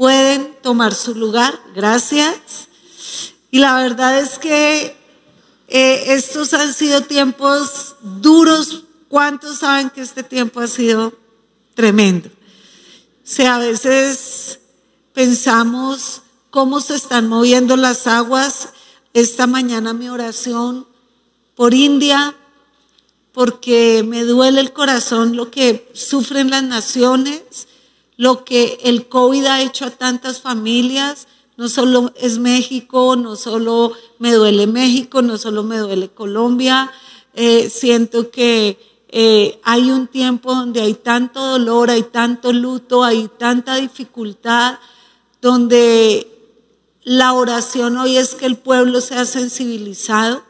pueden tomar su lugar. Gracias. Y la verdad es que eh, estos han sido tiempos duros. ¿Cuántos saben que este tiempo ha sido tremendo? O a veces pensamos cómo se están moviendo las aguas. Esta mañana mi oración por India, porque me duele el corazón lo que sufren las naciones, lo que el COVID ha hecho a tantas familias. No solo es México, no solo me duele México, no solo me duele Colombia. Eh, siento que eh, hay un tiempo donde hay tanto dolor, hay tanto luto, hay tanta dificultad, donde la oración hoy es que el pueblo sea sensibilizado.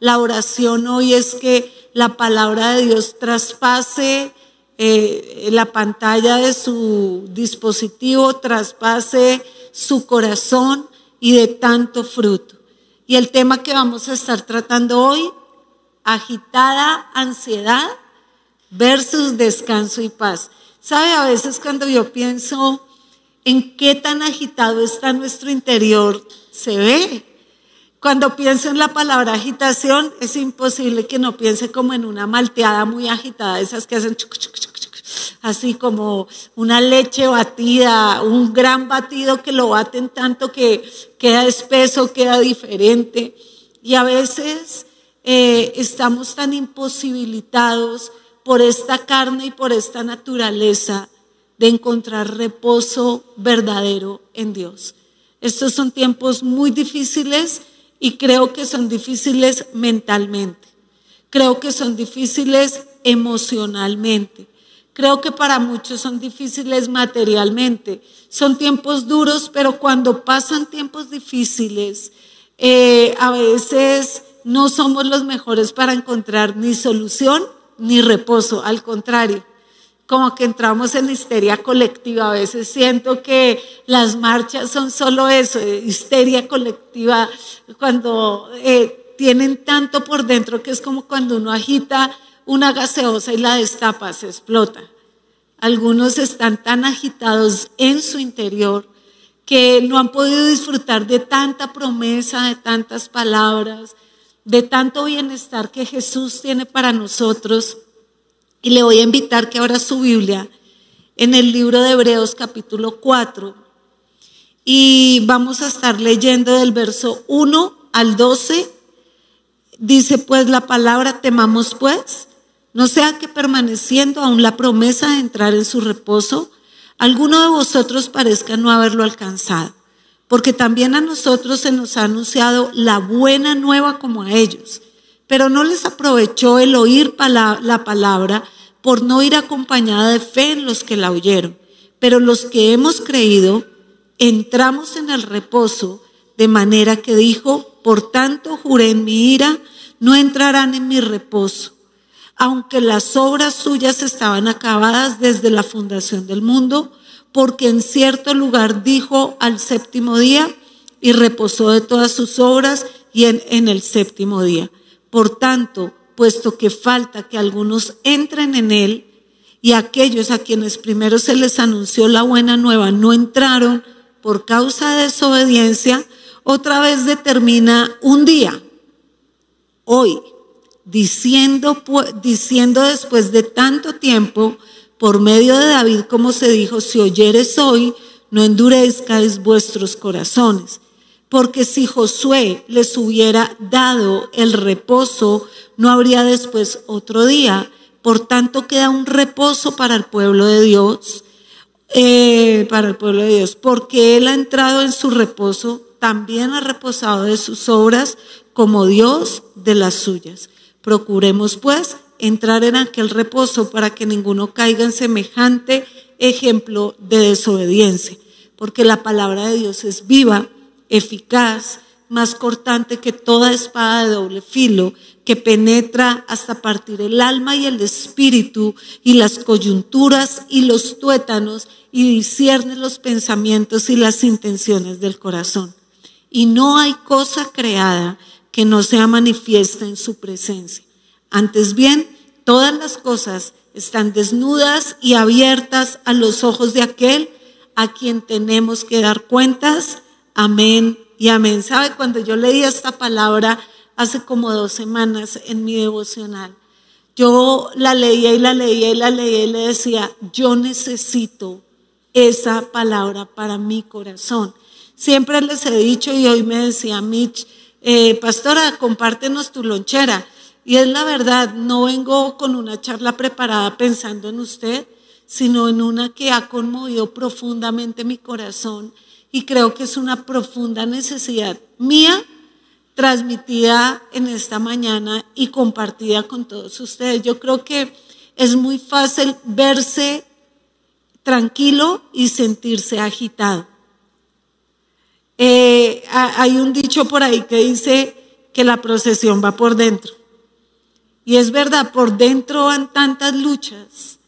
La oración hoy es que la palabra de Dios traspase eh, la pantalla de su dispositivo, traspase su corazón y de tanto fruto. Y el tema que vamos a estar tratando hoy, agitada ansiedad versus descanso y paz. ¿Sabe? A veces cuando yo pienso en qué tan agitado está nuestro interior, se ve. Cuando pienso en la palabra agitación, es imposible que no piense como en una malteada muy agitada, esas que hacen así como una leche batida, un gran batido que lo baten tanto que queda espeso, queda diferente. Y a veces eh, estamos tan imposibilitados por esta carne y por esta naturaleza de encontrar reposo verdadero en Dios. Estos son tiempos muy difíciles y creo que son difíciles mentalmente. Creo que son difíciles emocionalmente. Creo que para muchos son difíciles materialmente. Son tiempos duros, pero cuando pasan tiempos difíciles, eh, a veces no somos los mejores para encontrar ni solución ni reposo. Al contrario, como que entramos en histeria colectiva. A veces siento que las marchas son solo eso, eh, histeria colectiva, cuando eh, tienen tanto por dentro que es como cuando uno agita una gaseosa y la destapa, se explota. Algunos están tan agitados en su interior que no han podido disfrutar de tanta promesa, de tantas palabras, de tanto bienestar que Jesús tiene para nosotros y le voy a invitar que abra su Biblia en el libro de Hebreos capítulo 4 y vamos a estar leyendo del verso 1 al 12. Dice pues la palabra, temamos pues, no sea que permaneciendo aún la promesa de entrar en su reposo, alguno de vosotros parezca no haberlo alcanzado, porque también a nosotros se nos ha anunciado la buena nueva como a ellos pero no les aprovechó el oír la palabra por no ir acompañada de fe en los que la oyeron. Pero los que hemos creído, entramos en el reposo, de manera que dijo, por tanto juré en mi ira, no entrarán en mi reposo. Aunque las obras suyas estaban acabadas desde la fundación del mundo, porque en cierto lugar dijo al séptimo día y reposó de todas sus obras y en, en el séptimo día. Por tanto, puesto que falta que algunos entren en él y aquellos a quienes primero se les anunció la buena nueva no entraron por causa de desobediencia, otra vez determina un día, hoy, diciendo, diciendo después de tanto tiempo, por medio de David, como se dijo, si oyeres hoy, no endurezcáis vuestros corazones. Porque si Josué les hubiera dado el reposo, no habría después otro día. Por tanto, queda un reposo para el pueblo de Dios, eh, para el pueblo de Dios, porque Él ha entrado en su reposo, también ha reposado de sus obras, como Dios de las suyas. Procuremos, pues, entrar en aquel reposo para que ninguno caiga en semejante ejemplo de desobediencia, porque la palabra de Dios es viva eficaz, más cortante que toda espada de doble filo, que penetra hasta partir el alma y el espíritu y las coyunturas y los tuétanos y discierne los pensamientos y las intenciones del corazón. Y no hay cosa creada que no sea manifiesta en su presencia. Antes bien, todas las cosas están desnudas y abiertas a los ojos de aquel a quien tenemos que dar cuentas. Amén y amén. ¿Sabe? Cuando yo leí esta palabra hace como dos semanas en mi devocional, yo la leía y la leía y la leía y le decía, yo necesito esa palabra para mi corazón. Siempre les he dicho y hoy me decía Mitch, eh, pastora, compártenos tu lonchera. Y es la verdad, no vengo con una charla preparada pensando en usted, sino en una que ha conmovido profundamente mi corazón y creo que es una profunda necesidad mía transmitida en esta mañana y compartida con todos ustedes. Yo creo que es muy fácil verse tranquilo y sentirse agitado. Eh, hay un dicho por ahí que dice que la procesión va por dentro. Y es verdad, por dentro van tantas luchas,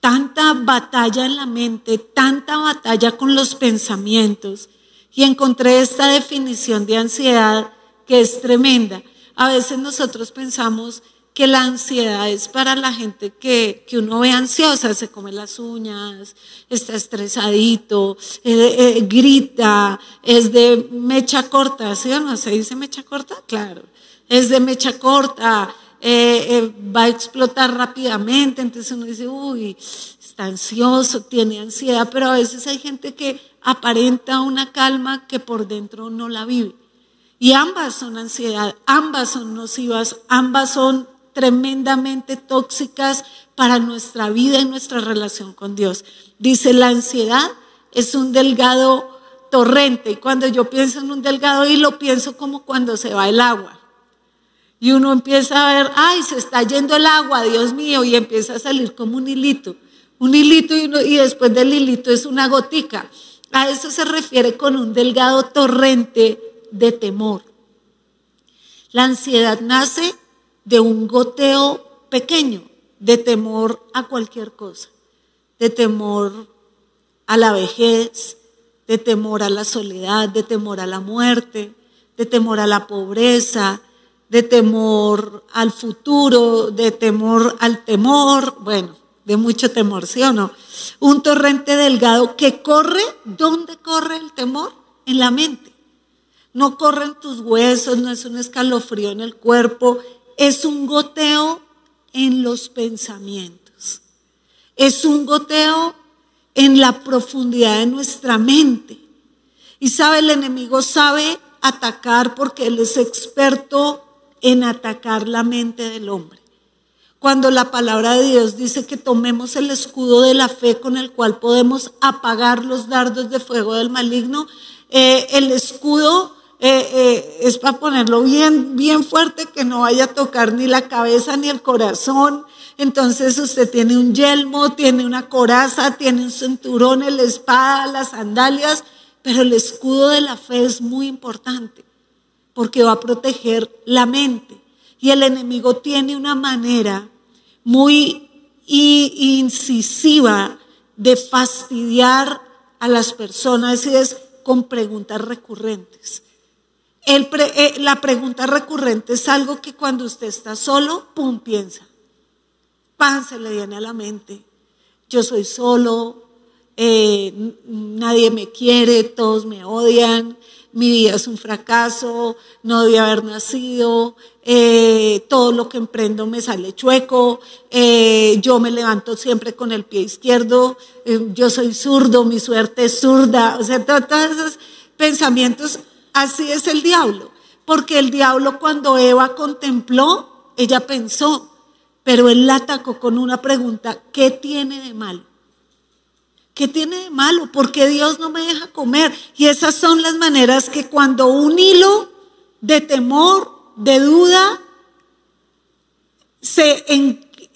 tanta batalla en la mente, tanta batalla con los pensamientos. Y encontré esta definición de ansiedad que es tremenda. A veces nosotros pensamos que la ansiedad es para la gente que, uno ve ansiosa, se come las uñas, está estresadito, eh, eh, grita, es de mecha corta, ¿sí o no? ¿Se dice mecha corta? Claro, es de mecha corta, eh, va a explotar rápidamente, entonces uno dice, uy, está ansioso, tiene ansiedad, pero a veces hay gente que aparenta una calma que por dentro no la vive. Y ambas son ansiedad, ambas son nocivas, ambas son tremendamente tóxicas para nuestra vida y nuestra relación con Dios. Dice, la ansiedad es un delgado torrente y cuando yo pienso en un delgado hilo pienso como cuando se va el agua. Y uno empieza a ver, ay, se está yendo el agua, Dios mío, y empieza a salir como un hilito. Un hilito y, y después del hilito es una gotica. A eso se refiere con un delgado torrente de temor. La ansiedad nace de un goteo pequeño de temor a cualquier cosa, de temor a la vejez, de temor a la soledad, de temor a la muerte, de temor a la pobreza, de temor al futuro, de temor al temor, bueno, de mucho temor, ¿sí o no? Un torrente delgado que corre, ¿dónde corre el temor? En la mente. No corre en tus huesos, no es un escalofrío en el cuerpo, es un goteo en los pensamientos. Es un goteo en la profundidad de nuestra mente. Y sabe, el enemigo sabe atacar porque él es experto en atacar la mente del hombre. Cuando la palabra de Dios dice que tomemos el escudo de la fe con el cual podemos apagar los dardos de fuego del maligno, eh, el escudo eh, eh, es para ponerlo bien, bien fuerte, que no vaya a tocar ni la cabeza ni el corazón. Entonces usted tiene un yelmo, tiene una coraza, tiene un cinturón, la espada, las sandalias, pero el escudo de la fe es muy importante porque va a proteger la mente. Y el enemigo tiene una manera muy incisiva de fastidiar a las personas y es con preguntas recurrentes. Eh, la pregunta recurrente es algo que cuando usted está solo, pum, piensa. Pan se le viene a la mente. Yo soy solo, eh, nadie me quiere, todos me odian, mi vida es un fracaso, no debí haber nacido, eh, todo lo que emprendo me sale chueco, yo me levanto siempre con el pie izquierdo, yo soy zurdo, mi suerte es zurda, o sea, todos esos pensamientos Así es el diablo, porque el diablo cuando Eva contempló, ella pensó, pero él la atacó con una pregunta, ¿qué tiene de malo? ¿Qué tiene de malo? ¿Por qué Dios no me deja comer? Y esas son las maneras que cuando un hilo de temor, de duda, se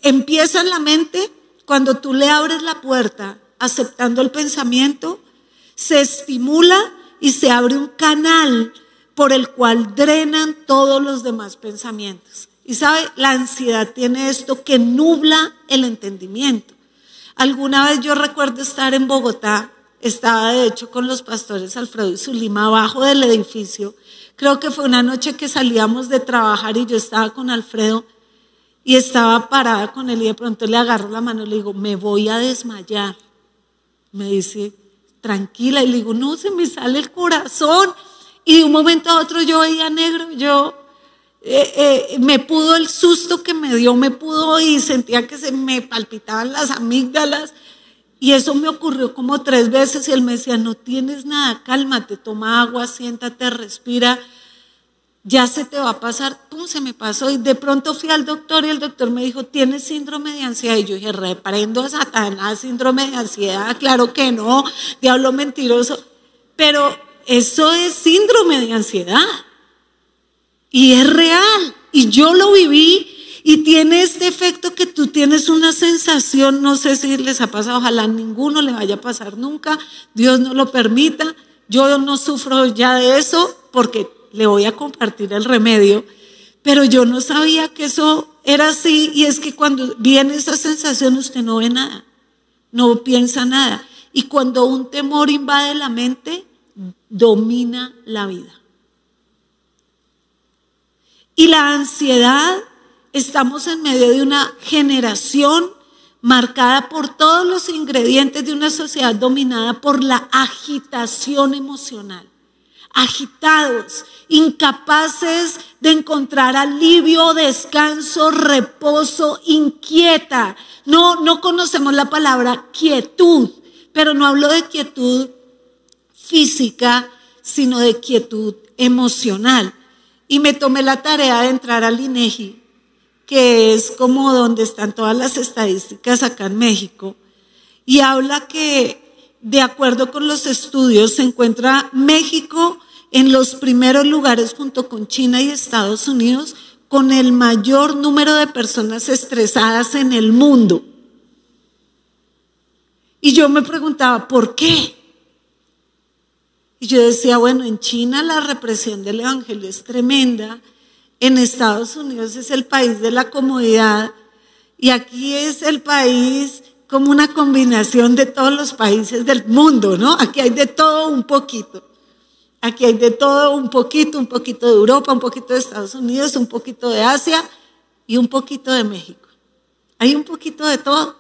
empieza en la mente, cuando tú le abres la puerta aceptando el pensamiento, se estimula y se abre un canal por el cual drenan todos los demás pensamientos. Y sabe, la ansiedad tiene esto que nubla el entendimiento. Alguna vez yo recuerdo estar en Bogotá, estaba de hecho con los pastores Alfredo y Zulima abajo del edificio. Creo que fue una noche que salíamos de trabajar y yo estaba con Alfredo y estaba parada con él y de pronto le agarro la mano y le digo, me voy a desmayar. Me dice, tranquila. Y le digo, no, se me sale el corazón. Y de un momento a otro yo veía negro, yo eh, eh, me pudo el susto que me dio, me pudo y sentía que se me palpitaban las amígdalas. Y eso me ocurrió como tres veces y él me decía, no tienes nada, cálmate, toma agua, siéntate, respira ya se te va a pasar, pum, se me pasó. Y de pronto fui al doctor y el doctor me dijo, tienes síndrome de ansiedad. Y yo dije, reprendo a Satanás, síndrome de ansiedad. Claro que no, diablo mentiroso. Pero eso es síndrome de ansiedad. Y es real. Y yo lo viví. Y tiene este efecto que tú tienes una sensación, no sé si les ha pasado, ojalá a ninguno le vaya a pasar nunca, Dios no lo permita. Yo no sufro ya de eso porque le voy a compartir el remedio, pero yo no sabía que eso era así y es que cuando viene esa sensación usted no ve nada, no piensa nada. Y cuando un temor invade la mente, domina la vida. Y la ansiedad, estamos en medio de una generación marcada por todos los ingredientes de una sociedad dominada por la agitación emocional agitados, incapaces de encontrar alivio, descanso, reposo, inquieta. No, no conocemos la palabra quietud, pero no hablo de quietud física, sino de quietud emocional. Y me tomé la tarea de entrar al INEGI, que es como donde están todas las estadísticas acá en México, y habla que de acuerdo con los estudios, se encuentra México en los primeros lugares junto con China y Estados Unidos con el mayor número de personas estresadas en el mundo. Y yo me preguntaba, ¿por qué? Y yo decía, bueno, en China la represión del Evangelio es tremenda, en Estados Unidos es el país de la comodidad y aquí es el país como una combinación de todos los países del mundo, ¿no? Aquí hay de todo un poquito. Aquí hay de todo un poquito, un poquito de Europa, un poquito de Estados Unidos, un poquito de Asia y un poquito de México. Hay un poquito de todo.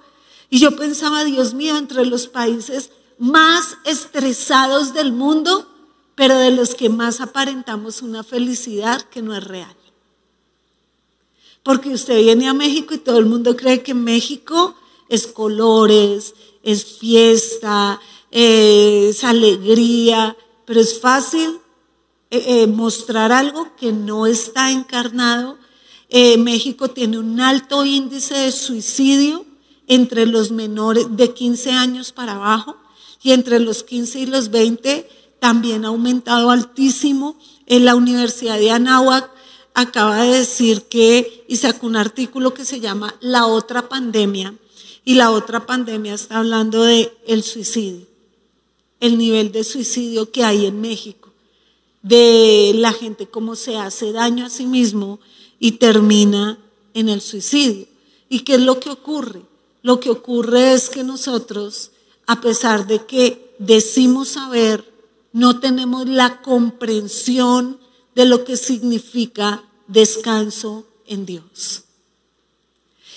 Y yo pensaba, Dios mío, entre los países más estresados del mundo, pero de los que más aparentamos una felicidad que no es real. Porque usted viene a México y todo el mundo cree que México es colores, es fiesta, es alegría, pero es fácil eh, eh, mostrar algo que no está encarnado. Eh, México tiene un alto índice de suicidio entre los menores de 15 años para abajo y entre los 15 y los 20 también ha aumentado altísimo. En la Universidad de Anáhuac acaba de decir que, y sacó un artículo que se llama La otra pandemia, y la otra pandemia está hablando de el suicidio, el nivel de suicidio que hay en México, de la gente cómo se hace daño a sí mismo y termina en el suicidio. ¿Y qué es lo que ocurre? Lo que ocurre es que nosotros, a pesar de que decimos saber, no tenemos la comprensión de lo que significa descanso en Dios.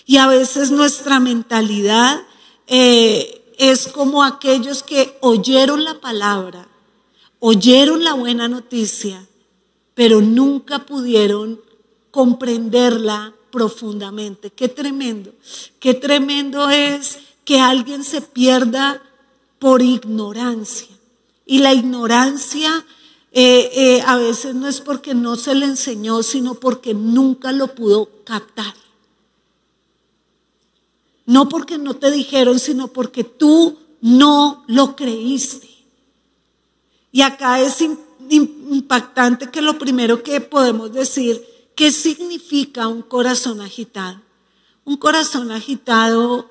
Y a veces nuestra mentalidad eh, es como aquellos que oyeron la palabra, oyeron la buena noticia, pero nunca pudieron comprenderla profundamente. Qué tremendo, qué tremendo es que alguien se pierda por ignorancia. Y la ignorancia eh, eh, a veces no es porque no se le enseñó, sino porque nunca lo pudo captar. No porque no te dijeron, sino porque tú no lo creíste. Y acá es impactante que lo primero que podemos decir, ¿qué significa un corazón agitado? Un corazón agitado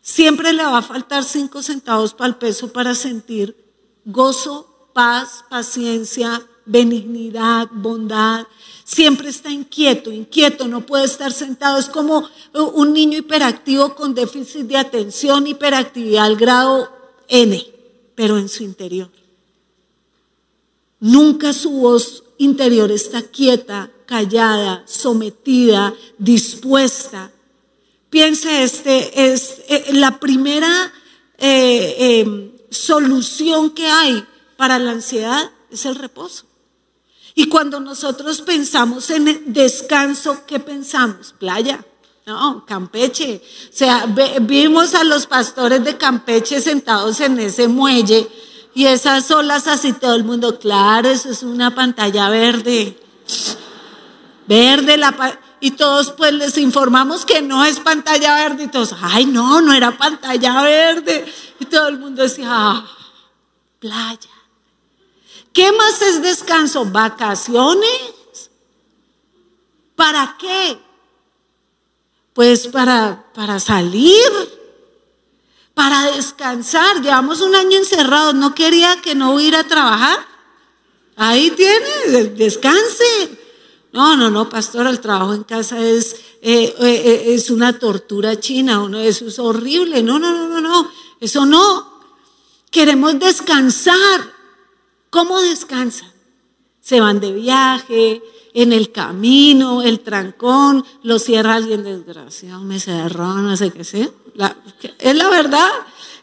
siempre le va a faltar cinco centavos para el peso para sentir gozo, paz, paciencia, benignidad, bondad, siempre está inquieto, inquieto, no puede estar sentado. Es como un niño hiperactivo con déficit de atención, hiperactividad al grado N, pero en su interior. Nunca su voz interior está quieta, callada, sometida, dispuesta. Piense, este es eh, la primera eh, solución que hay para la ansiedad es el reposo. Y cuando nosotros pensamos en descanso, ¿qué pensamos? Playa. No, Campeche. O sea, vimos a los pastores de Campeche sentados en ese muelle y esas olas así todo el mundo, claro, eso es una pantalla verde. Verde la y todos pues les informamos que no es pantalla verde y todos, ay no, no era pantalla verde. Y todo el mundo decía, ah, playa. ¿Qué más es descanso? Vacaciones. ¿Para qué? Pues para, para salir, para descansar. Llevamos un año encerrados, no quería que no hubiera a trabajar. Ahí tiene, descanse. No, no, no, pastor, el trabajo en casa es, eh, eh, eh, es una tortura china, uno, eso es horrible. No, no, no, no, no, eso no. Queremos descansar. ¿Cómo descansan? Se van de viaje, en el camino, el trancón, lo cierra alguien desgraciado, me cerró, no sé qué sea. es la verdad.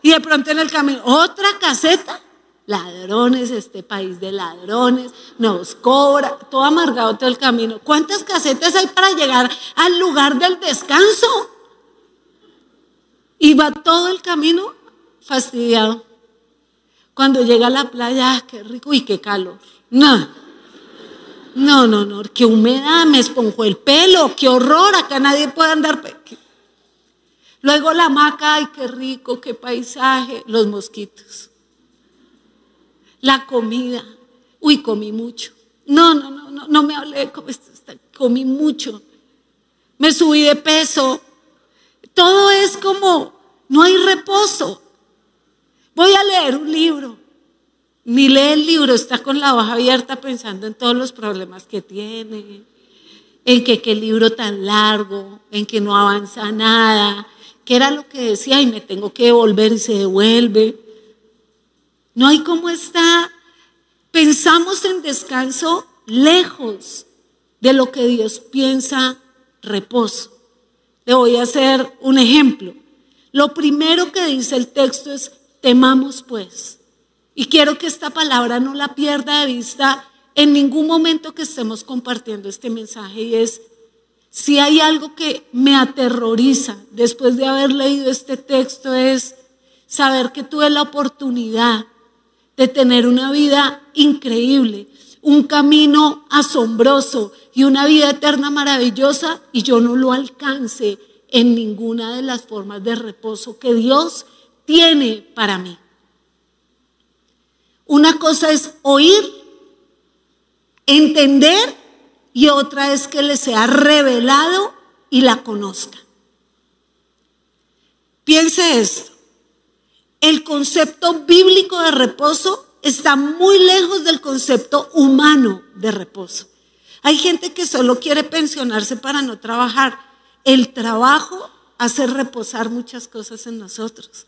Y de pronto en el camino, otra caseta, ladrones, este país de ladrones, nos cobra, todo amargado todo el camino. ¿Cuántas casetas hay para llegar al lugar del descanso? Y va todo el camino fastidiado. Cuando llega a la playa, ah, qué rico y qué calor. No, no, no, qué humedad, me esponjó el pelo, qué horror, acá nadie puede andar. Luego la hamaca, ay, qué rico, qué paisaje, los mosquitos. La comida, uy, comí mucho. No, no, no, no, no me hablé, comí mucho. Me subí de peso. Todo es como, no hay reposo. Voy a leer un libro. Ni lee el libro, está con la hoja abierta pensando en todos los problemas que tiene, en que qué libro tan largo, en que no avanza nada, que era lo que decía y me tengo que devolver y se devuelve. No hay cómo está. Pensamos en descanso lejos de lo que Dios piensa reposo. Le voy a hacer un ejemplo. Lo primero que dice el texto es Temamos pues. Y quiero que esta palabra no la pierda de vista en ningún momento que estemos compartiendo este mensaje y es, si hay algo que me aterroriza después de haber leído este texto es saber que tuve la oportunidad de tener una vida increíble, un camino asombroso y una vida eterna maravillosa y yo no lo alcance en ninguna de las formas de reposo que Dios tiene para mí. Una cosa es oír, entender y otra es que le sea revelado y la conozca. Piense esto. El concepto bíblico de reposo está muy lejos del concepto humano de reposo. Hay gente que solo quiere pensionarse para no trabajar. El trabajo hace reposar muchas cosas en nosotros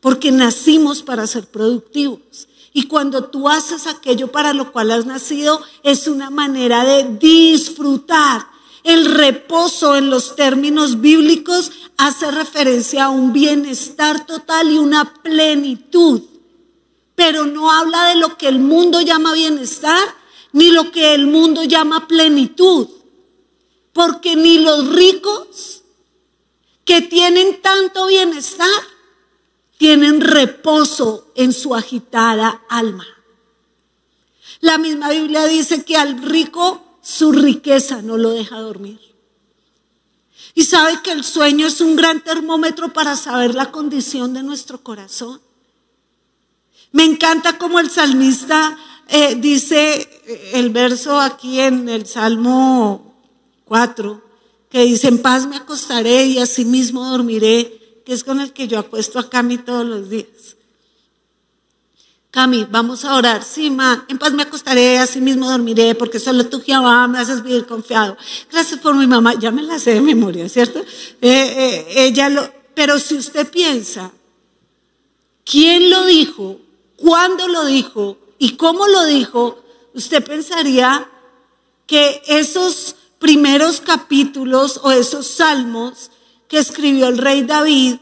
porque nacimos para ser productivos. Y cuando tú haces aquello para lo cual has nacido, es una manera de disfrutar. El reposo en los términos bíblicos hace referencia a un bienestar total y una plenitud. Pero no habla de lo que el mundo llama bienestar, ni lo que el mundo llama plenitud. Porque ni los ricos que tienen tanto bienestar, tienen reposo en su agitada alma. La misma Biblia dice que al rico su riqueza no lo deja dormir. Y sabe que el sueño es un gran termómetro para saber la condición de nuestro corazón. Me encanta como el salmista eh, dice eh, el verso aquí en el Salmo 4, que dice, en paz me acostaré y asimismo dormiré que es con el que yo apuesto a Cami todos los días. Cami, vamos a orar. Sí, ma, en paz me acostaré, así mismo dormiré, porque solo tú, Jehová, me haces vivir confiado. Gracias por mi mamá, ya me la sé de memoria, ¿cierto? Eh, eh, ella lo, pero si usted piensa, ¿quién lo dijo? ¿Cuándo lo dijo? ¿Y cómo lo dijo? Usted pensaría que esos primeros capítulos o esos salmos que escribió el rey David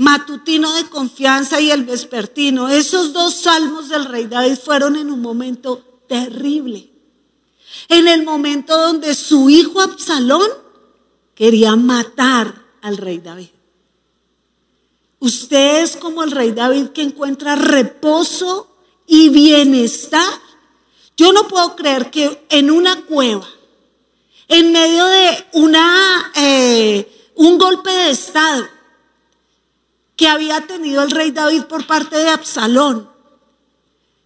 matutino de confianza y el vespertino. Esos dos salmos del rey David fueron en un momento terrible. En el momento donde su hijo Absalón quería matar al rey David. Usted es como el rey David que encuentra reposo y bienestar. Yo no puedo creer que en una cueva, en medio de una, eh, un golpe de Estado que había tenido el rey David por parte de Absalón,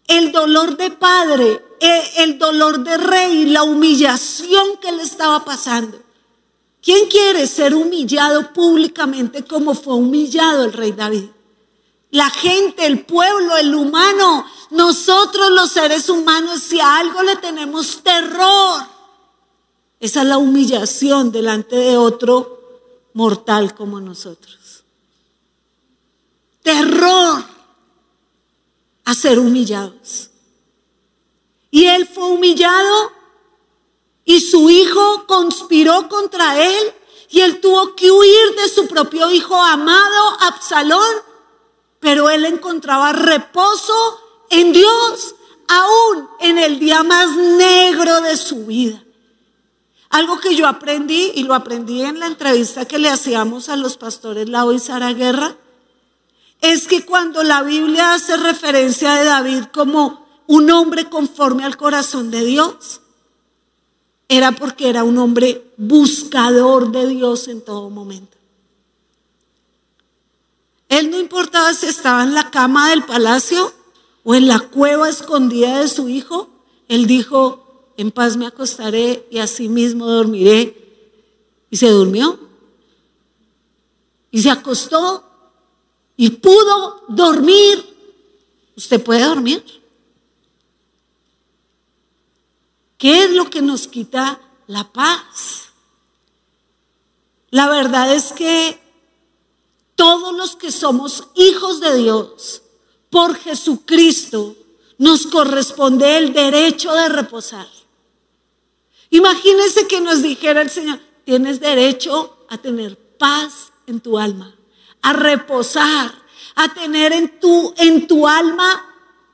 el dolor de padre, eh, el dolor de rey, la humillación que le estaba pasando. ¿Quién quiere ser humillado públicamente como fue humillado el rey David? La gente, el pueblo, el humano, nosotros los seres humanos, si a algo le tenemos terror, esa es la humillación delante de otro mortal como nosotros. Terror a ser humillados. Y él fue humillado y su hijo conspiró contra él y él tuvo que huir de su propio hijo amado, Absalón, pero él encontraba reposo en Dios, aún en el día más negro de su vida. Algo que yo aprendí, y lo aprendí en la entrevista que le hacíamos a los pastores Lau y Sara Guerra, es que cuando la Biblia hace referencia de David como un hombre conforme al corazón de Dios, era porque era un hombre buscador de Dios en todo momento. Él no importaba si estaba en la cama del palacio o en la cueva escondida de su hijo, él dijo, en paz me acostaré y así mismo dormiré. Y se durmió. Y se acostó y pudo dormir. ¿Usted puede dormir? ¿Qué es lo que nos quita la paz? La verdad es que todos los que somos hijos de Dios por Jesucristo nos corresponde el derecho de reposar. Imagínense que nos dijera el Señor, tienes derecho a tener paz en tu alma a reposar, a tener en tu, en tu alma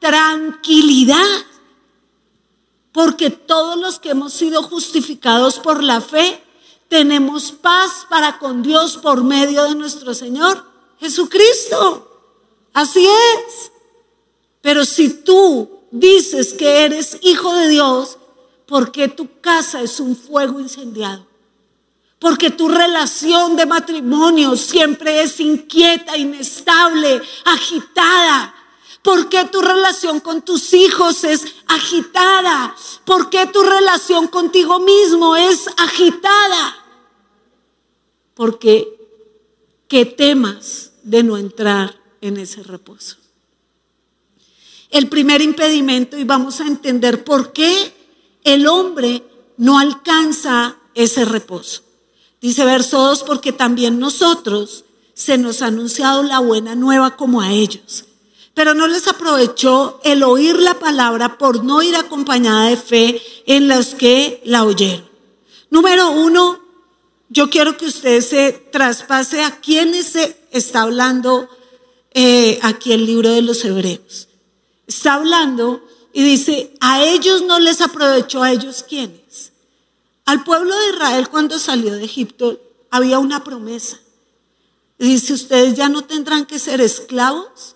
tranquilidad. Porque todos los que hemos sido justificados por la fe, tenemos paz para con Dios por medio de nuestro Señor Jesucristo. Así es. Pero si tú dices que eres hijo de Dios, ¿por qué tu casa es un fuego incendiado? Porque tu relación de matrimonio siempre es inquieta, inestable, agitada. ¿Por qué tu relación con tus hijos es agitada? ¿Por qué tu relación contigo mismo es agitada? Porque qué temas de no entrar en ese reposo. El primer impedimento, y vamos a entender por qué el hombre no alcanza ese reposo. Dice verso 2, porque también nosotros se nos ha anunciado la buena nueva como a ellos. Pero no les aprovechó el oír la palabra por no ir acompañada de fe en los que la oyeron. Número uno, yo quiero que usted se traspase a quienes se está hablando eh, aquí el libro de los hebreos. Está hablando y dice, a ellos no les aprovechó, a ellos quiénes. Al pueblo de Israel cuando salió de Egipto había una promesa. Dice, ustedes ya no tendrán que ser esclavos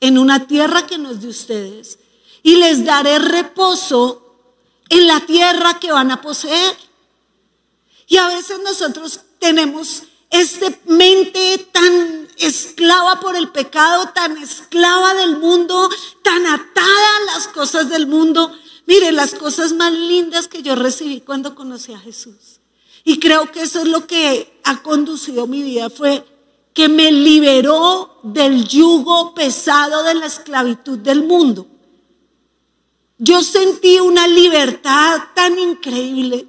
en una tierra que no es de ustedes. Y les daré reposo en la tierra que van a poseer. Y a veces nosotros tenemos esta mente tan esclava por el pecado, tan esclava del mundo, tan atada a las cosas del mundo, Mire, las cosas más lindas que yo recibí cuando conocí a Jesús. Y creo que eso es lo que ha conducido mi vida, fue que me liberó del yugo pesado de la esclavitud del mundo. Yo sentí una libertad tan increíble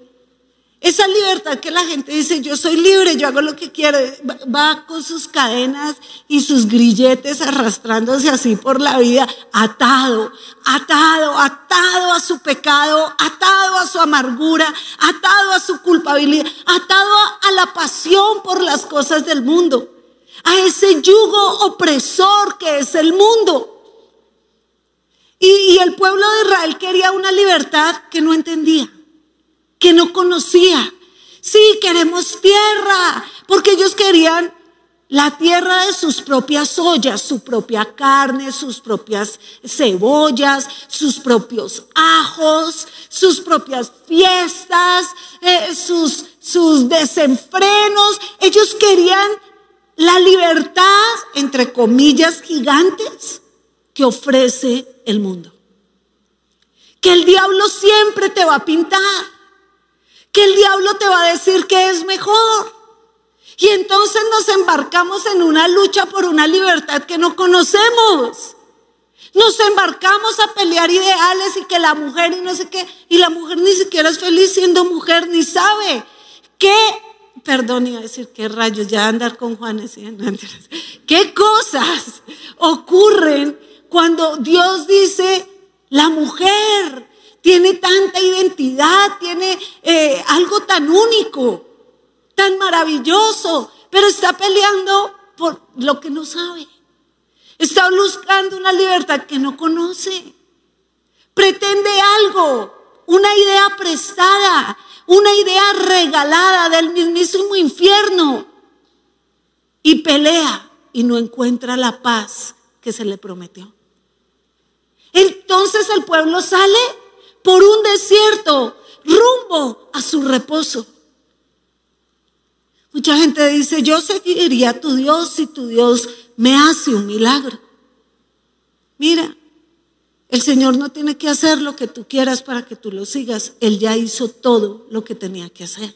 esa libertad que la gente dice, yo soy libre, yo hago lo que quiero, va con sus cadenas y sus grilletes arrastrándose así por la vida, atado, atado, atado a su pecado, atado a su amargura, atado a su culpabilidad, atado a la pasión por las cosas del mundo, a ese yugo opresor que es el mundo. Y, y, el pueblo de Israel quería una libertad que no entendía, que no conocía. Sí, queremos tierra, porque ellos querían la tierra de sus propias ollas, su propia carne, sus propias cebollas, sus propios ajos, sus propias fiestas, eh, sus, sus desenfrenos. Ellos querían la libertad, entre comillas, gigantes que ofrece el mundo. Que el diablo siempre te va a pintar. Que el diablo te va a decir que es mejor y entonces nos embarcamos en una lucha por una libertad que no conocemos. Nos embarcamos a pelear ideales y que la mujer y no sé qué, y la mujer ni siquiera es feliz siendo mujer, ni sabe qué, perdón, iba a decir qué rayos, ya andar con Juanes, qué cosas ocurren cuando Dios dice, la mujer tiene tanta identidad, tiene eh, algo tan único tan maravilloso, pero está peleando por lo que no sabe. Está buscando una libertad que no conoce. Pretende algo, una idea prestada, una idea regalada del mismísimo infierno. Y pelea y no encuentra la paz que se le prometió. Entonces el pueblo sale por un desierto rumbo a su reposo. Mucha gente dice, yo seguiría a tu Dios si tu Dios me hace un milagro. Mira, el Señor no tiene que hacer lo que tú quieras para que tú lo sigas. Él ya hizo todo lo que tenía que hacer.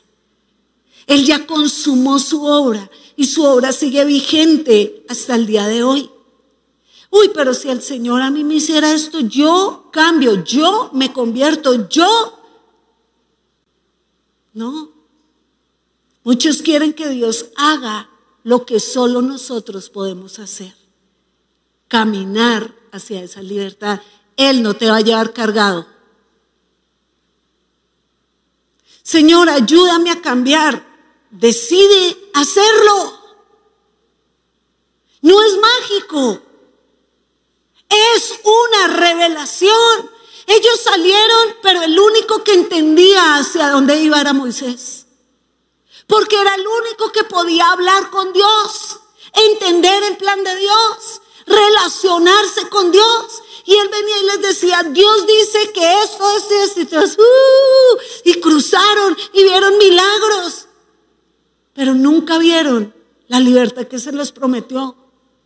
Él ya consumó su obra y su obra sigue vigente hasta el día de hoy. Uy, pero si el Señor a mí me hiciera esto, yo cambio, yo me convierto, yo... No, Muchos quieren que Dios haga lo que solo nosotros podemos hacer. Caminar hacia esa libertad. Él no te va a llevar cargado. Señor, ayúdame a cambiar. Decide hacerlo. No es mágico. Es una revelación. Ellos salieron, pero el único que entendía hacia dónde iba era Moisés porque era el único que podía hablar con Dios, entender el plan de Dios, relacionarse con Dios. Y él venía y les decía, Dios dice que esto, es esto, y, uh, y cruzaron y vieron milagros, pero nunca vieron la libertad que se les prometió,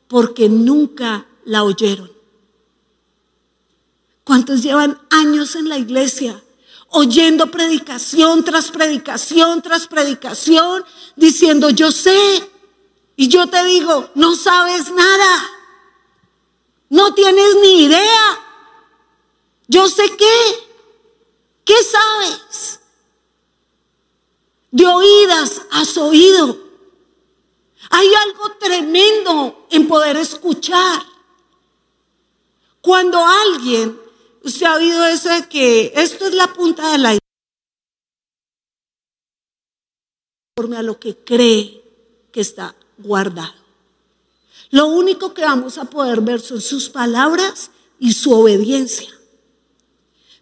porque nunca la oyeron. ¿Cuántos llevan años en la iglesia oyendo predicación tras predicación tras predicación, diciendo, yo sé. Y yo te digo, no sabes nada. No tienes ni idea. Yo sé qué. ¿Qué sabes? De oídas has oído. Hay algo tremendo en poder escuchar. Cuando alguien Usted ha oído eso de que esto es la punta de la conforme a lo que cree que está guardado. Lo único que vamos a poder ver son sus palabras y su obediencia.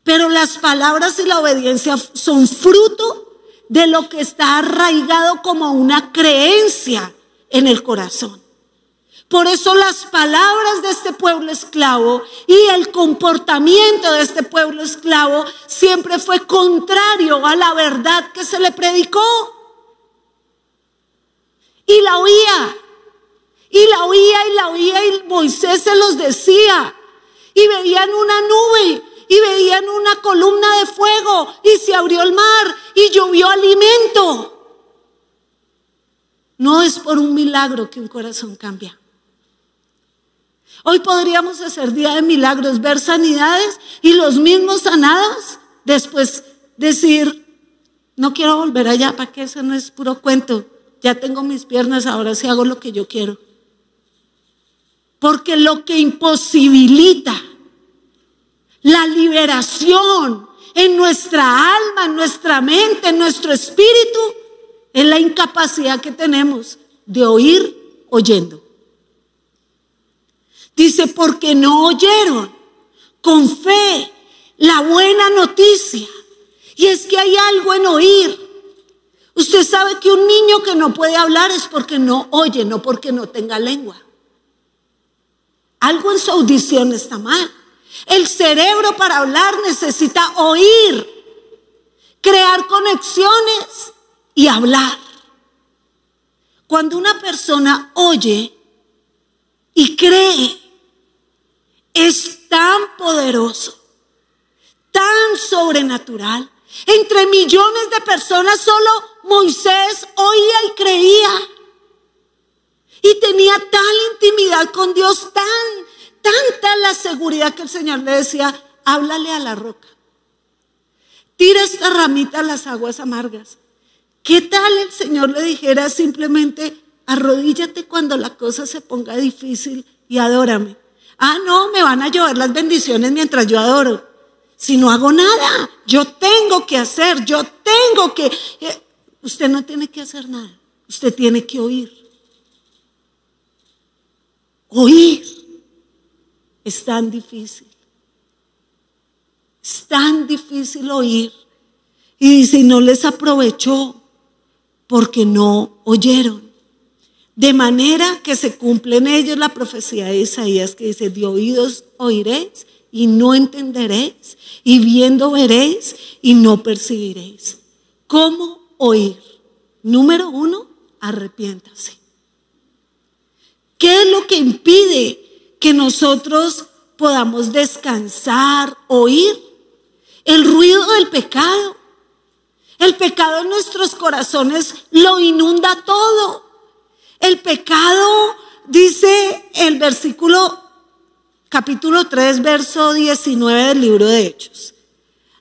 Pero las palabras y la obediencia son fruto de lo que está arraigado como una creencia en el corazón. Por eso las palabras de este pueblo esclavo y el comportamiento de este pueblo esclavo siempre fue contrario a la verdad que se le predicó. Y la oía, y la oía y la oía y Moisés se los decía. Y veían una nube y veían una columna de fuego y se abrió el mar y llovió alimento. No es por un milagro que un corazón cambia. Hoy podríamos hacer día de milagros, ver sanidades y los mismos sanados, después decir, no quiero volver allá, para que eso no es puro cuento, ya tengo mis piernas, ahora sí hago lo que yo quiero. Porque lo que imposibilita la liberación en nuestra alma, en nuestra mente, en nuestro espíritu, es la incapacidad que tenemos de oír oyendo. Dice, porque no oyeron con fe la buena noticia. Y es que hay algo en oír. Usted sabe que un niño que no puede hablar es porque no oye, no porque no tenga lengua. Algo en su audición está mal. El cerebro para hablar necesita oír, crear conexiones y hablar. Cuando una persona oye y cree, es tan poderoso, tan sobrenatural. Entre millones de personas solo Moisés oía y creía. Y tenía tal intimidad con Dios, tan, tanta la seguridad que el Señor le decía, háblale a la roca. Tira esta ramita a las aguas amargas. ¿Qué tal el Señor le dijera simplemente, arrodíllate cuando la cosa se ponga difícil y adórame? Ah, no, me van a llover las bendiciones mientras yo adoro. Si no hago nada, yo tengo que hacer, yo tengo que... Eh, usted no tiene que hacer nada, usted tiene que oír. Oír es tan difícil. Es tan difícil oír. Y y no les aprovechó porque no oyeron. De manera que se cumple en ellos la profecía de Isaías que dice, de oídos oiréis y no entenderéis, y viendo veréis y no percibiréis. ¿Cómo oír? Número uno, arrepiéntase. ¿Qué es lo que impide que nosotros podamos descansar, oír? El ruido del pecado. El pecado en nuestros corazones lo inunda todo. El pecado, dice el versículo capítulo 3, verso 19 del libro de Hechos.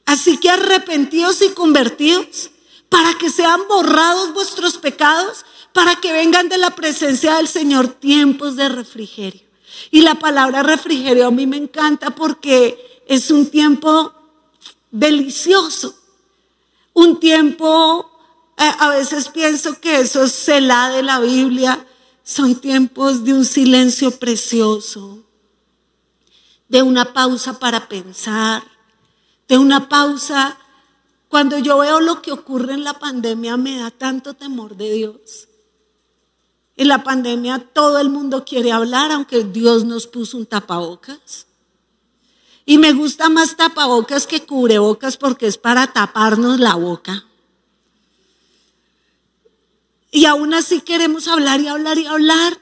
Así que arrepentidos y convertidos para que sean borrados vuestros pecados, para que vengan de la presencia del Señor tiempos de refrigerio. Y la palabra refrigerio a mí me encanta porque es un tiempo delicioso, un tiempo, a veces pienso que eso se la de la Biblia, son tiempos de un silencio precioso, de una pausa para pensar, de una pausa. Cuando yo veo lo que ocurre en la pandemia me da tanto temor de Dios. En la pandemia todo el mundo quiere hablar, aunque Dios nos puso un tapabocas. Y me gusta más tapabocas que cubrebocas porque es para taparnos la boca. Y aún así queremos hablar y hablar y hablar.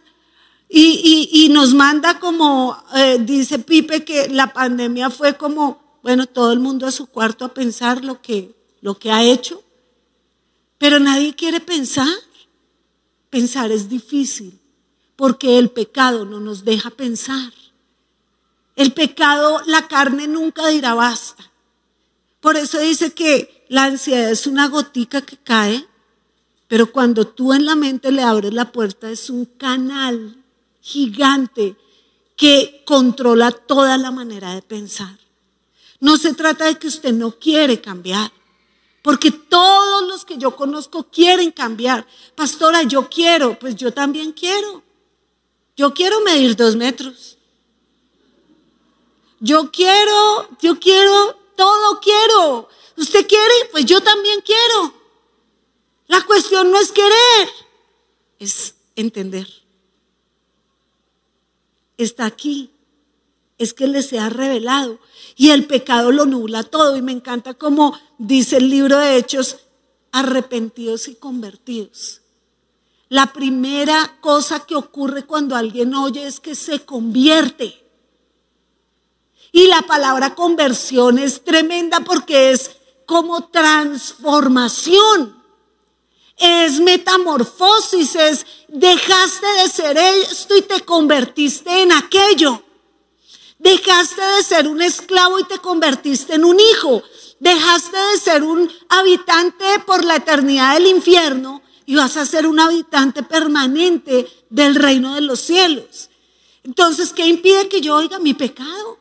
Y, nos manda como, eh, dice Pipe, que la pandemia fue como, bueno, todo el mundo a su cuarto a pensar lo que, lo que ha hecho. Pero nadie quiere pensar. Pensar es difícil porque el pecado no nos deja pensar. El pecado, la carne nunca dirá basta. Por eso dice que la ansiedad es una gotica que cae, pero cuando tú en la mente le abres la puerta es un canal gigante que controla toda la manera de pensar. No se trata de que usted no quiere cambiar, porque todos los que yo conozco quieren cambiar. Pastora, yo quiero, pues yo también quiero. Yo quiero medir dos metros. Yo quiero, yo quiero, todo quiero. ¿Usted quiere? Pues yo también quiero. La cuestión no es querer, es entender está aquí. Es que le sea revelado. Y el pecado lo nubla todo. Y me encanta como dice el libro de Hechos, arrepentidos y convertidos. La primera cosa que ocurre cuando alguien oye es que se convierte. Y la palabra conversión es tremenda porque es como transformación es metamorfosis, es dejaste de ser esto y te convertiste en aquello. Dejaste de ser un esclavo y te convertiste en un hijo. Dejaste de ser un habitante por la eternidad del infierno y vas a ser un habitante permanente del reino de los cielos. Entonces, ¿qué impide que yo oiga mi pecado?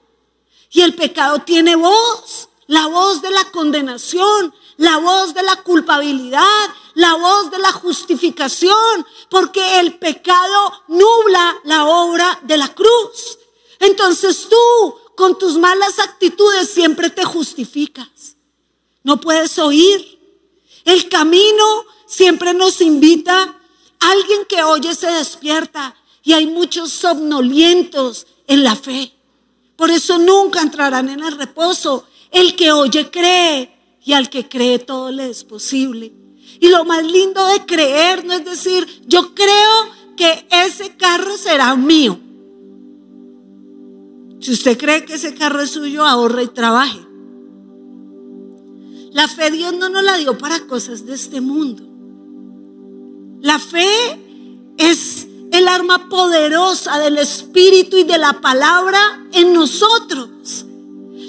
Y el pecado tiene voz, la voz de la condenación, la voz de la culpabilidad, la voz de la justificación, porque el pecado nubla la obra de la cruz. Entonces tú, con tus malas actitudes, siempre te justificas. No puedes oír. El camino siempre nos invita. Alguien que oye se despierta y hay muchos somnolientos en la fe. Por eso nunca entrarán en el reposo. El que oye cree y al que cree todo le es posible. Y lo más lindo de creer no es decir, yo creo que ese carro será mío. Si usted cree que ese carro es suyo, ahorre y trabaje. La fe Dios no nos la dio para cosas de este mundo. La fe es el arma poderosa del Espíritu y de la palabra en nosotros.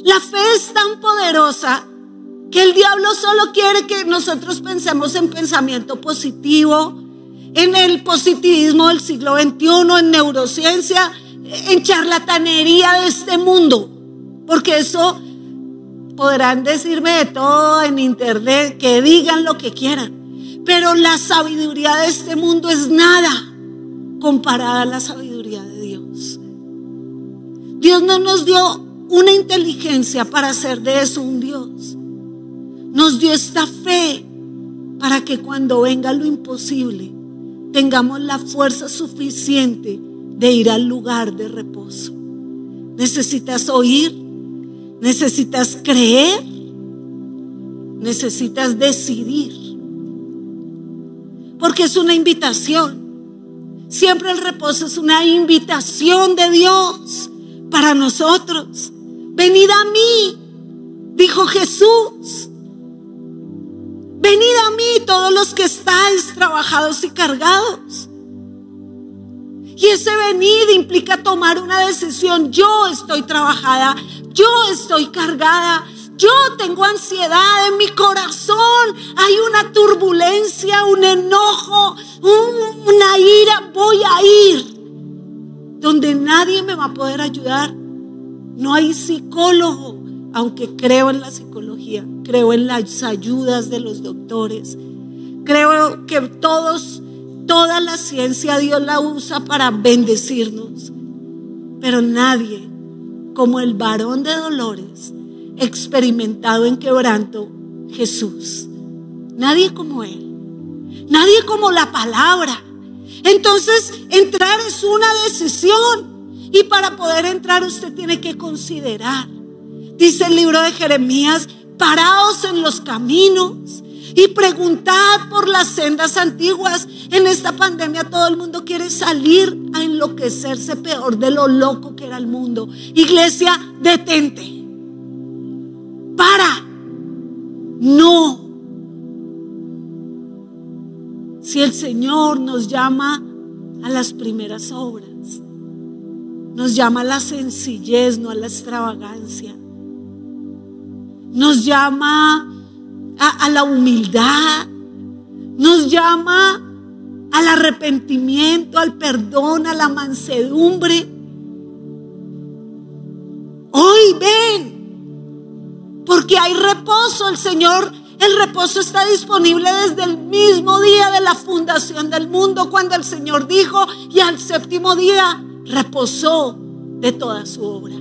La fe es tan poderosa que el diablo solo quiere que nosotros pensemos en pensamiento positivo, en el positivismo del siglo XXI, en neurociencia, en charlatanería de este mundo. Porque eso podrán decirme de todo en internet, que digan lo que quieran. Pero la sabiduría de este mundo es nada comparada a la sabiduría de Dios. Dios no nos dio una inteligencia para hacer de eso un Dios. Nos dio esta fe para que cuando venga lo imposible tengamos la fuerza suficiente de ir al lugar de reposo. Necesitas oír, necesitas creer, necesitas decidir. Porque es una invitación. Siempre el reposo es una invitación de Dios para nosotros. Venid a mí, dijo Jesús. Venid a mí todos los que estáis trabajados y cargados. Y ese venid implica tomar una decisión. Yo estoy trabajada, yo estoy cargada, yo tengo ansiedad en mi corazón, hay una turbulencia, un enojo, una ira. Voy a ir donde nadie me va a poder ayudar. No hay psicólogo, aunque creo en la psicología, creo en las ayudas de los doctores. Creo que todos, toda la ciencia Dios la usa para bendecirnos. Pero nadie como el varón de dolores, experimentado en quebranto, Jesús. Nadie como Él. Nadie como la palabra. Entonces, entrar es una decisión. Y para poder entrar usted tiene que considerar. Dice el libro de Jeremías, paraos en los caminos y preguntad por las sendas antiguas. En esta pandemia todo el mundo quiere salir a enloquecerse peor de lo loco que era el mundo. Iglesia, detente. Para. No. Si el Señor nos llama a las primeras obras, nos llama a la sencillez, no a la extravagancia. Nos llama a, la humildad. Nos llama al arrepentimiento, al perdón, a la mansedumbre. Hoy ven, porque hay reposo. El Señor el reposo está disponible desde el mismo día de la fundación del mundo, cuando el Señor dijo, y al séptimo día reposó de toda su obra.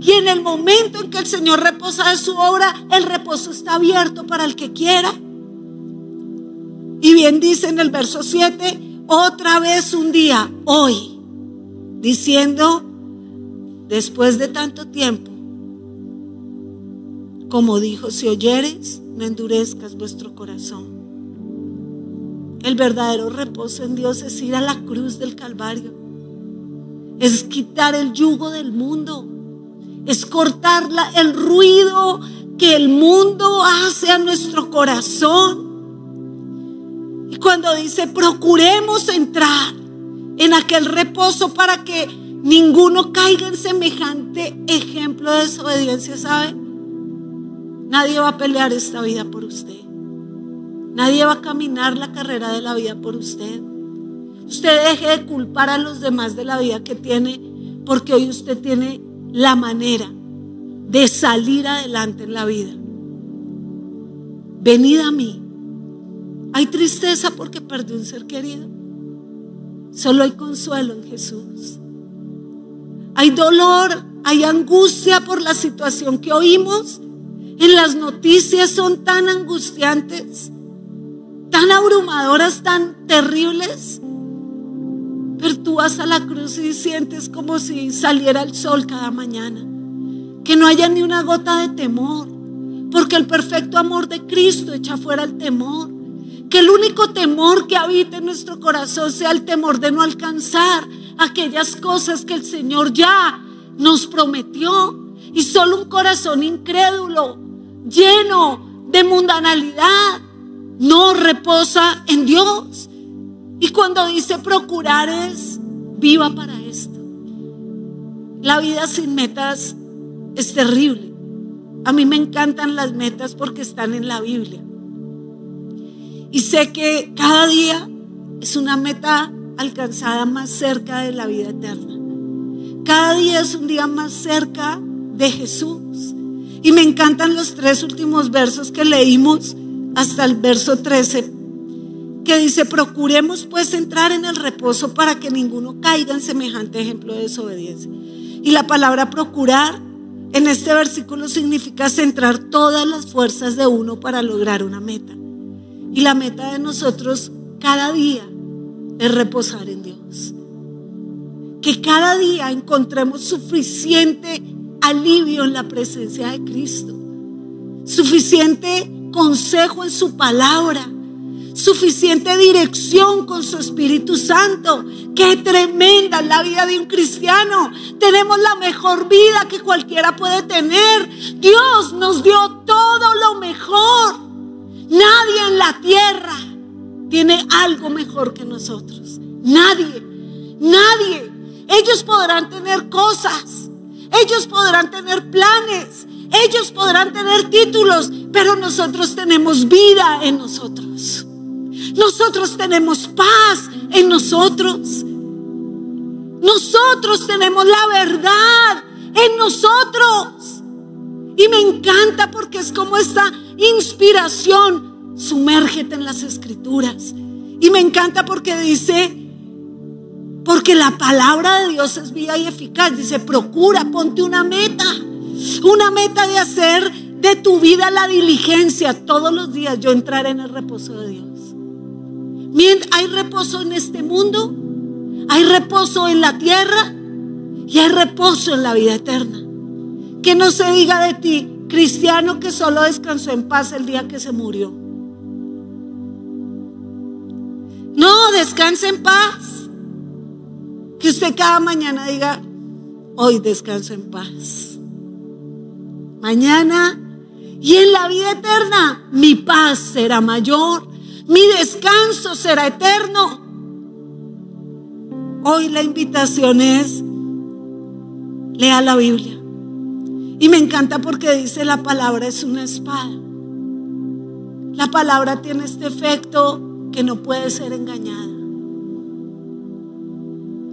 Y en el momento en que el Señor reposa de su obra, el reposo está abierto para el que quiera. Y bien dice en el verso 7, otra vez un día, hoy, diciendo, después de tanto tiempo, como dijo, si oyeres, no endurezcas vuestro corazón. El verdadero reposo en Dios es ir a la cruz del Calvario. Es quitar el yugo del mundo. Es cortar el ruido que el mundo hace a nuestro corazón. Y cuando dice, procuremos entrar en aquel reposo para que ninguno caiga en semejante ejemplo de desobediencia, ¿sabe? Nadie va a pelear esta vida por usted. Nadie va a caminar la carrera de la vida por usted. Usted deje de culpar a los demás de la vida que tiene, porque hoy usted tiene la manera de salir adelante en la vida. Venid a mí, Hay tristeza porque perdió un ser querido. Solo hay consuelo en Jesús. Hay dolor, hay angustia por la situación que oímos. En las noticias son tan angustiantes, tan abrumadoras, tan terribles. Pero tú vas a la cruz y sientes como si saliera el sol cada mañana. Que no haya ni una gota de temor. Porque el perfecto amor de Cristo echa fuera el temor. Que el único temor que habita en nuestro corazón sea el temor de no alcanzar aquellas cosas que el Señor ya nos prometió. Y solo un corazón incrédulo, lleno de mundanalidad, no reposa en Dios. Y cuando dice procurar es, viva para esto. La vida sin metas es terrible. A mí me encantan las metas porque están en la Biblia. Y sé que cada día es una meta alcanzada más cerca de la vida eterna. Cada día es un día más cerca de Jesús. Y me encantan los tres últimos versos que leímos hasta el verso 13, que dice, procuremos pues entrar en el reposo para que ninguno caiga en semejante ejemplo de desobediencia. Y la palabra procurar en este versículo significa centrar todas las fuerzas de uno para lograr una meta. Y la meta de nosotros cada día es reposar en Dios. Que cada día encontremos suficiente alivio en la presencia de Cristo. Suficiente consejo en su palabra. Suficiente dirección con su Espíritu Santo. Qué tremenda la vida de un cristiano. Tenemos la mejor vida que cualquiera puede tener. Dios nos dio todo lo mejor. Nadie en la tierra tiene algo mejor que nosotros. Nadie, nadie. Ellos podrán tener cosas, ellos podrán tener planes, ellos podrán tener títulos, pero nosotros tenemos vida en nosotros. Nosotros tenemos paz en nosotros. Nosotros tenemos la verdad en nosotros. Y me encanta porque es como esta inspiración, sumérgete en las escrituras. Y me encanta porque dice, porque la palabra de Dios es vida y eficaz. Dice, procura, ponte una meta. Una meta de hacer de tu vida la diligencia. Todos los días yo entraré en el reposo de Dios. Hay reposo en este mundo, hay reposo en la tierra y hay reposo en la vida eterna. Que no se diga de ti, cristiano que solo descansó en paz el día que se murió. No, descanse en paz. Que usted cada mañana diga, hoy descanso en paz. Mañana y en la vida eterna mi paz será mayor, mi descanso será eterno. Hoy la invitación es, lea la Biblia. Y me encanta porque dice la palabra es una espada. La palabra tiene este efecto que no puede ser engañada.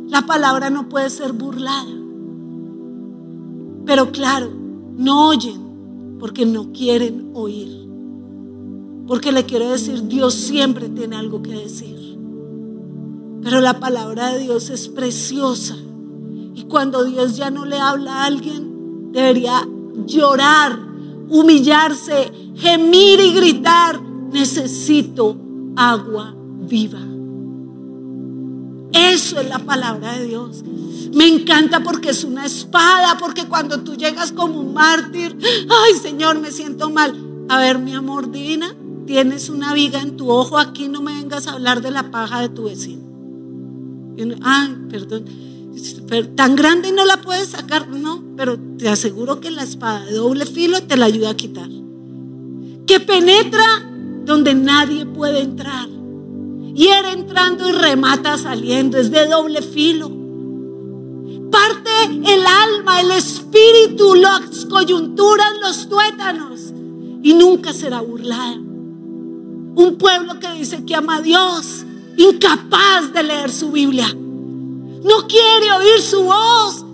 La palabra no puede ser burlada. Pero claro, no oyen porque no quieren oír. Porque le quiero decir, Dios siempre tiene algo que decir. Pero la palabra de Dios es preciosa. Y cuando Dios ya no le habla a alguien, debería llorar, humillarse, gemir y gritar, necesito agua viva. Eso es la palabra de Dios. Me encanta porque es una espada, porque cuando tú llegas como un mártir, ay Señor, me siento mal. A ver, mi amor divina, tienes una viga en tu ojo, aquí no me vengas a hablar de la paja de tu vecino. Ay, perdón tan grande no la puedes sacar, no, pero te aseguro que la espada de doble filo te la ayuda a quitar. Que penetra donde nadie puede entrar. Hiere entrando y remata saliendo, es de doble filo. Parte el alma, el espíritu, las coyunturas, los tuétanos y nunca será burlada. Un pueblo que dice que ama a Dios, incapaz de leer su Biblia no quiere oír su voz.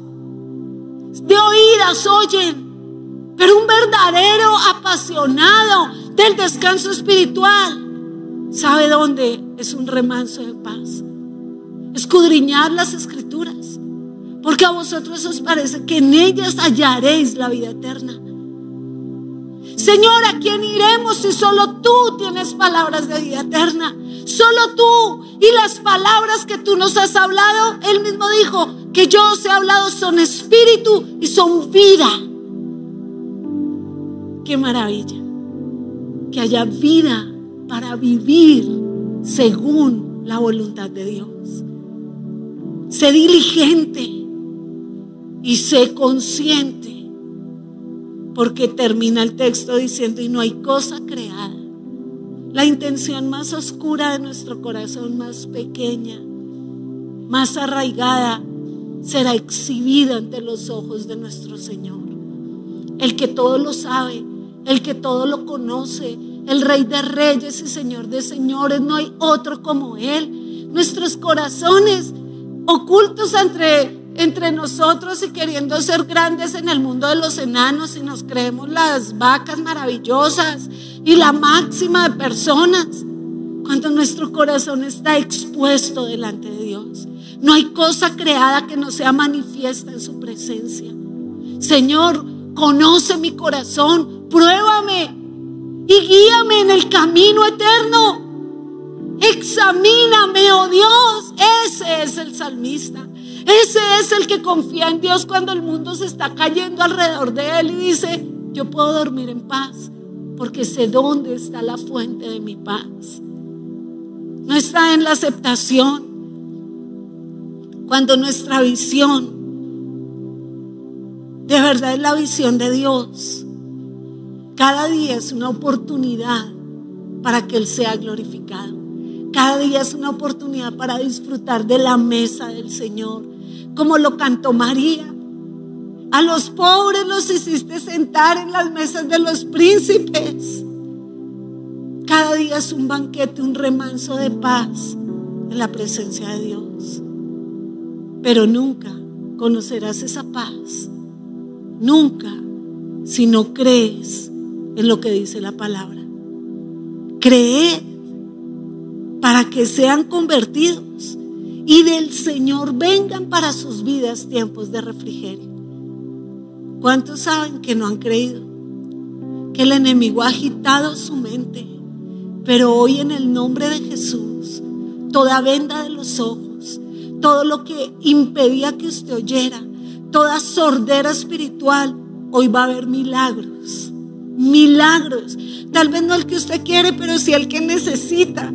De oídas oyen. Pero un verdadero apasionado del descanso espiritual ¿Sabe dónde es un remanso de paz? Escudriñar las escrituras. Porque a vosotros os parece que en ellas hallaréis la vida eterna. Señor, ¿a quién iremos si solo tú tienes palabras de vida eterna? Solo tú y las palabras que tú nos has hablado, Él mismo dijo que yo os he hablado son espíritu y son vida. Qué maravilla. Que haya vida para vivir según la voluntad de Dios. Sé diligente y sé consciente porque termina el texto diciendo, y no hay cosa creada. La intención más oscura de nuestro corazón, más pequeña, más arraigada, será exhibida ante los ojos de nuestro Señor. El que todo lo sabe, el que todo lo conoce, el Rey de Reyes y Señor de Señores, no hay otro como Él. Nuestros corazones ocultos entre entre nosotros y queriendo ser grandes en el mundo de los enanos y nos creemos las vacas maravillosas y la máxima de personas, cuando nuestro corazón está expuesto delante de Dios. No hay cosa creada que no sea manifiesta en su presencia. Señor, conoce mi corazón, pruébame y guíame en el camino eterno. Examíname, oh Dios. Ese es el salmista. Ese es el que confía en Dios cuando el mundo se está cayendo alrededor de él y dice, yo puedo dormir en paz porque sé dónde está la fuente de mi paz. No está en la aceptación. Cuando nuestra visión de verdad es la visión de Dios, cada día es una oportunidad para que Él sea glorificado. Cada día es una oportunidad para disfrutar de la mesa del Señor como lo cantó María. A los pobres los hiciste sentar en las mesas de los príncipes. Cada día es un banquete, un remanso de paz en la presencia de Dios. Pero nunca conocerás esa paz. Nunca si no crees en lo que dice la palabra. Creed para que sean convertidos y del Señor vengan para sus vidas tiempos de refrigerio. ¿Cuántos saben que no han creído? Que el enemigo ha agitado su mente. Pero hoy en el nombre de Jesús, toda venda de los ojos, todo lo que impedía que usted oyera, toda sordera espiritual, hoy va a haber milagros. Milagros. Tal vez no el que usted quiere, pero sí el que necesita.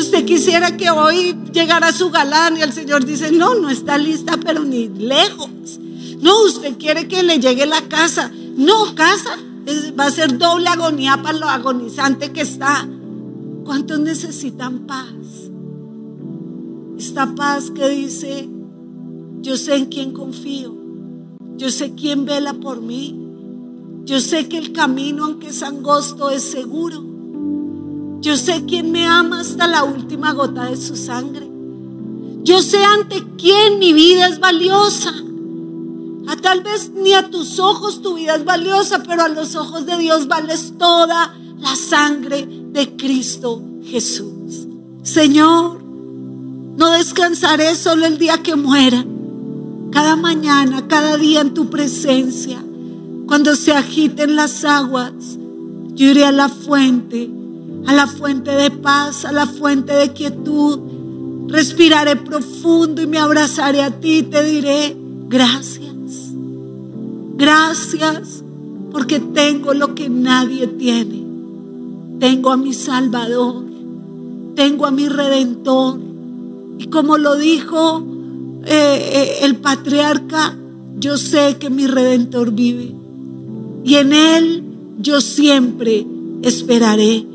Usted quisiera que hoy llegara su galán y el Señor dice, no, no está lista, pero ni lejos. No, usted quiere que le llegue la casa. No, casa. va a ser doble agonía para lo agonizante que está. ¿Cuántos necesitan paz? Esta paz que dice, yo sé en quién confío. Yo sé quién vela por mí. Yo sé que el camino, aunque es angosto, es seguro. Yo sé quién me ama hasta la última gota de su sangre. Yo sé ante quién mi vida es valiosa. A tal vez ni a tus ojos tu vida es valiosa, pero a los ojos de Dios vales toda la sangre de Cristo Jesús. Señor, no descansaré solo el día que muera. Cada mañana, cada día en tu presencia, cuando se agiten las aguas, yo iré a la fuente a la fuente de paz, a la fuente de quietud. Respiraré profundo y me abrazaré a ti y te diré, gracias. Gracias porque tengo lo que nadie tiene. Tengo a mi Salvador, tengo a mi Redentor. Y como lo dijo eh, eh, el patriarca, yo sé que mi Redentor vive. Y en Él yo siempre esperaré.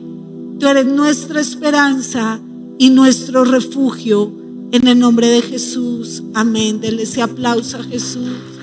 Eres nuestra esperanza y nuestro refugio. En el nombre de Jesús. Amén. Dele ese aplauso a Jesús.